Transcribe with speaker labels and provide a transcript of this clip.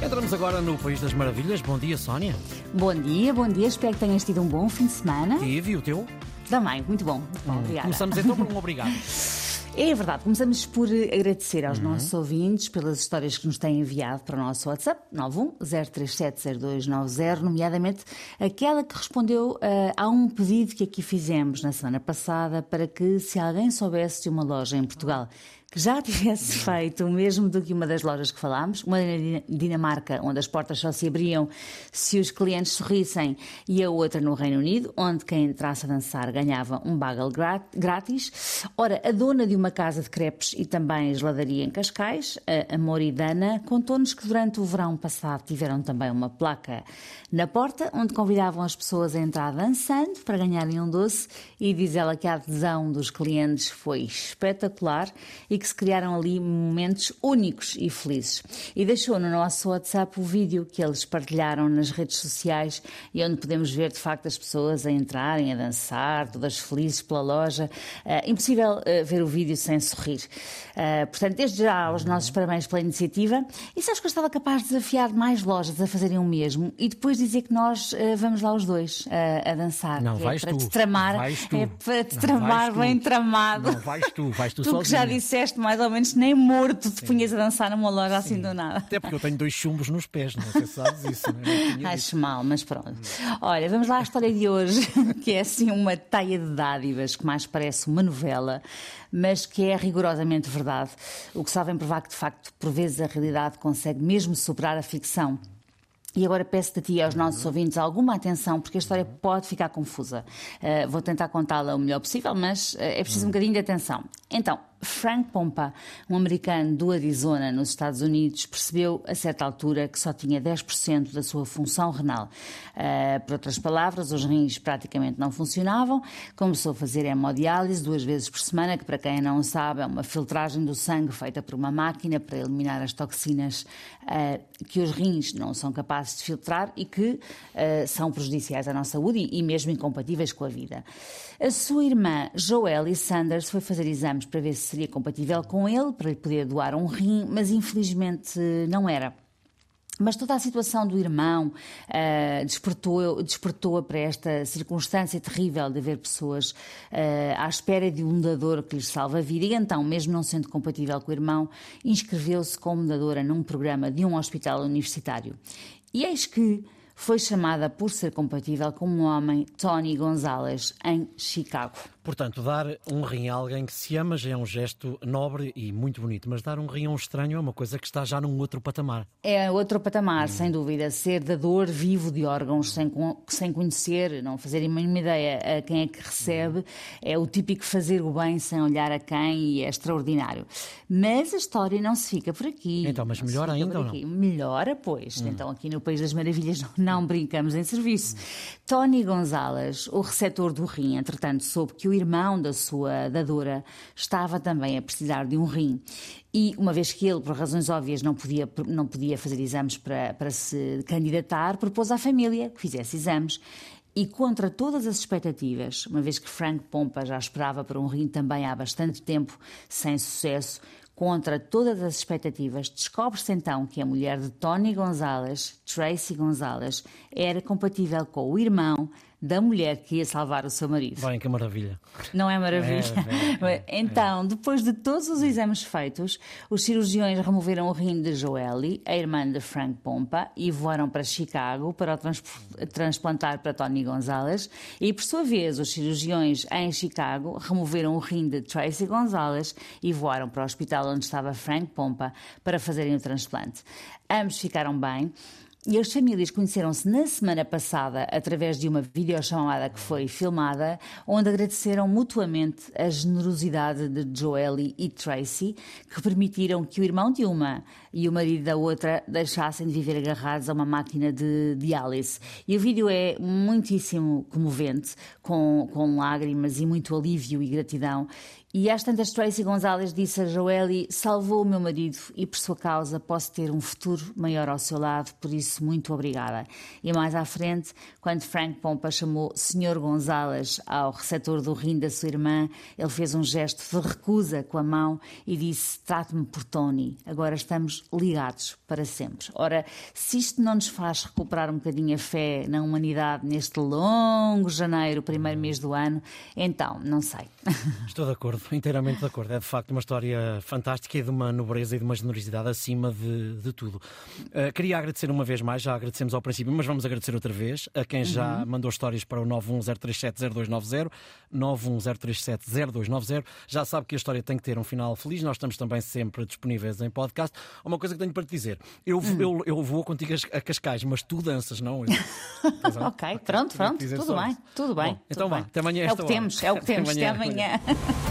Speaker 1: Entramos agora no País das Maravilhas. Bom dia, Sónia.
Speaker 2: Bom dia, bom dia. Espero que tenhas tido um bom fim de semana.
Speaker 1: Tive, e o teu?
Speaker 2: Também, muito bom. Bom, obrigada.
Speaker 1: Começamos então por um obrigado.
Speaker 2: É verdade, começamos por agradecer aos nossos ouvintes pelas histórias que nos têm enviado para o nosso WhatsApp 910370290, nomeadamente aquela que respondeu uh, a um pedido que aqui fizemos na semana passada para que se alguém soubesse de uma loja em Portugal que já tivesse feito o mesmo do que uma das lojas que falámos, uma na Dinamarca, onde as portas só se abriam se os clientes sorrissem, e a outra no Reino Unido, onde quem entrasse a dançar ganhava um bagel grátis. Ora, a dona de uma casa de crepes e também geladaria em Cascais, a Moridana, contou-nos que durante o verão passado tiveram também uma placa na porta, onde convidavam as pessoas a entrar dançando para ganharem um doce, e diz ela que a adesão dos clientes foi espetacular e que se criaram ali momentos únicos e felizes. E deixou no nosso WhatsApp o vídeo que eles partilharam nas redes sociais e onde podemos ver de facto as pessoas a entrarem, a dançar, todas felizes pela loja. Uh, impossível uh, ver o vídeo sem sorrir. Uh, portanto, desde já, os nossos parabéns pela iniciativa. E sabes que eu estava capaz de desafiar mais lojas a fazerem o mesmo e depois dizer que nós vamos lá os dois a dançar.
Speaker 1: Não, vais
Speaker 2: é para
Speaker 1: tu.
Speaker 2: te tramar,
Speaker 1: vais tu.
Speaker 2: é para te tramar bem tramado.
Speaker 1: Não, vais tu, vais tu,
Speaker 2: tu
Speaker 1: sozinha.
Speaker 2: que já disseste mais ou menos nem morto te punhas a dançar numa loja Sim. assim do nada.
Speaker 1: Até porque eu tenho dois chumbos nos pés, não sei se sabes isso. Não
Speaker 2: é? Acho mal, mas pronto. Olha, vamos lá à história de hoje, que é assim uma teia de dádivas que mais parece uma novela, mas que é rigorosamente verdade. O que sabem provar que, de facto, por vezes a realidade consegue mesmo superar a ficção. E agora peço-te a ti e aos nossos ouvintes alguma atenção, porque a história pode ficar confusa. Uh, vou tentar contá-la o melhor possível, mas uh, é preciso um bocadinho de atenção. Então, Frank Pompa, um americano do Arizona, nos Estados Unidos, percebeu a certa altura que só tinha 10% da sua função renal. Uh, por outras palavras, os rins praticamente não funcionavam. Começou a fazer hemodiálise duas vezes por semana, que para quem não sabe é uma filtragem do sangue feita por uma máquina para eliminar as toxinas uh, que os rins não são capazes de filtrar e que uh, são prejudiciais à nossa saúde e, e mesmo incompatíveis com a vida. A sua irmã Joelle Sanders foi fazer exames para ver se seria compatível com ele, para lhe poder doar um rim, mas infelizmente não era. Mas toda a situação do irmão uh, despertou-a despertou para esta circunstância terrível de ver pessoas uh, à espera de um dador que lhes salva a vida. E então, mesmo não sendo compatível com o irmão, inscreveu-se como dadora num programa de um hospital universitário. E eis que foi chamada por ser compatível com um homem, Tony Gonzalez, em Chicago.
Speaker 1: Portanto, dar um rim a alguém que se ama já é um gesto nobre e muito bonito, mas dar um rim a um estranho é uma coisa que está já num outro patamar.
Speaker 2: É outro patamar, hum. sem dúvida. Ser dador vivo de órgãos sem, sem conhecer, não fazer nenhuma ideia a quem é que recebe, é o típico fazer o bem sem olhar a quem e é extraordinário. Mas a história não se fica por aqui.
Speaker 1: Então, mas melhor ainda ou não?
Speaker 2: Melhora, pois. Hum. Então, aqui no País das Maravilhas não brincamos em serviço. Tony Gonzalez, o receptor do rim, entretanto, soube que o irmão da sua dadora estava também a precisar de um rim. E uma vez que ele, por razões óbvias, não podia, não podia fazer exames para, para se candidatar, propôs à família que fizesse exames. E contra todas as expectativas, uma vez que Frank Pompa já esperava por um rim também há bastante tempo, sem sucesso, contra todas as expectativas, descobre-se então que a mulher de Tony Gonzalez, Tracy Gonzalez, era compatível com o irmão da mulher que ia salvar o seu marido.
Speaker 1: Bem, que maravilha.
Speaker 2: Não é maravilha? É, é, é, então, depois de todos os exames feitos, os cirurgiões removeram o rim de Joelle, a irmã de Frank Pompa, e voaram para Chicago para o trans transplantar para Tony Gonzalez. E, por sua vez, os cirurgiões em Chicago removeram o rim de Tracy Gonzalez e voaram para o hospital onde estava Frank Pompa para fazerem o transplante. Ambos ficaram bem. E as famílias conheceram-se na semana passada através de uma videochamada que foi filmada, onde agradeceram mutuamente a generosidade de Joelle e Tracy, que permitiram que o irmão de uma e o marido da outra deixassem de viver agarrados a uma máquina de diálise. E o vídeo é muitíssimo comovente, com, com lágrimas e muito alívio e gratidão. E às tantas, Tracy Gonzalez disse a Joelle: salvou o meu marido e por sua causa posso ter um futuro maior ao seu lado, por isso, muito obrigada. E mais à frente, quando Frank Pompa chamou Sr. Gonzalez ao receptor do rim da sua irmã, ele fez um gesto de recusa com a mão e disse: trate-me por Tony, agora estamos ligados para sempre. Ora, se isto não nos faz recuperar um bocadinho a fé na humanidade neste longo janeiro, primeiro mês do ano, então, não sei.
Speaker 1: Estou de acordo, inteiramente de acordo. É de facto uma história fantástica e de uma nobreza e de uma generosidade acima de, de tudo. Uh, queria agradecer uma vez mais, já agradecemos ao princípio, mas vamos agradecer outra vez a quem já uhum. mandou histórias para o 910370290, 910370290. Já sabe que a história tem que ter um final feliz, nós estamos também sempre disponíveis em podcast. Uma coisa que tenho para te dizer, eu, hum. eu, eu vou contigo a Cascais, mas tu danças, não? Eu...
Speaker 2: ok, pronto, pronto, tudo bem, tudo bem. Bom,
Speaker 1: então
Speaker 2: tudo
Speaker 1: vá,
Speaker 2: bem.
Speaker 1: até amanhã.
Speaker 2: É o que temos, é o que temos, até amanhã. Até amanhã.